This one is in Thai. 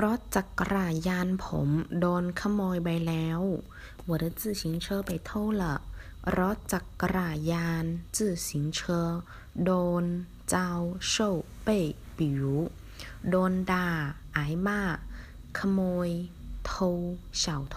รถจักรยานผมโดนขโมยไปแล้ว我的自行车被偷了รถจักรยาน自行车โดน遭受被比如โดนด่า挨骂ขโมย偷小偷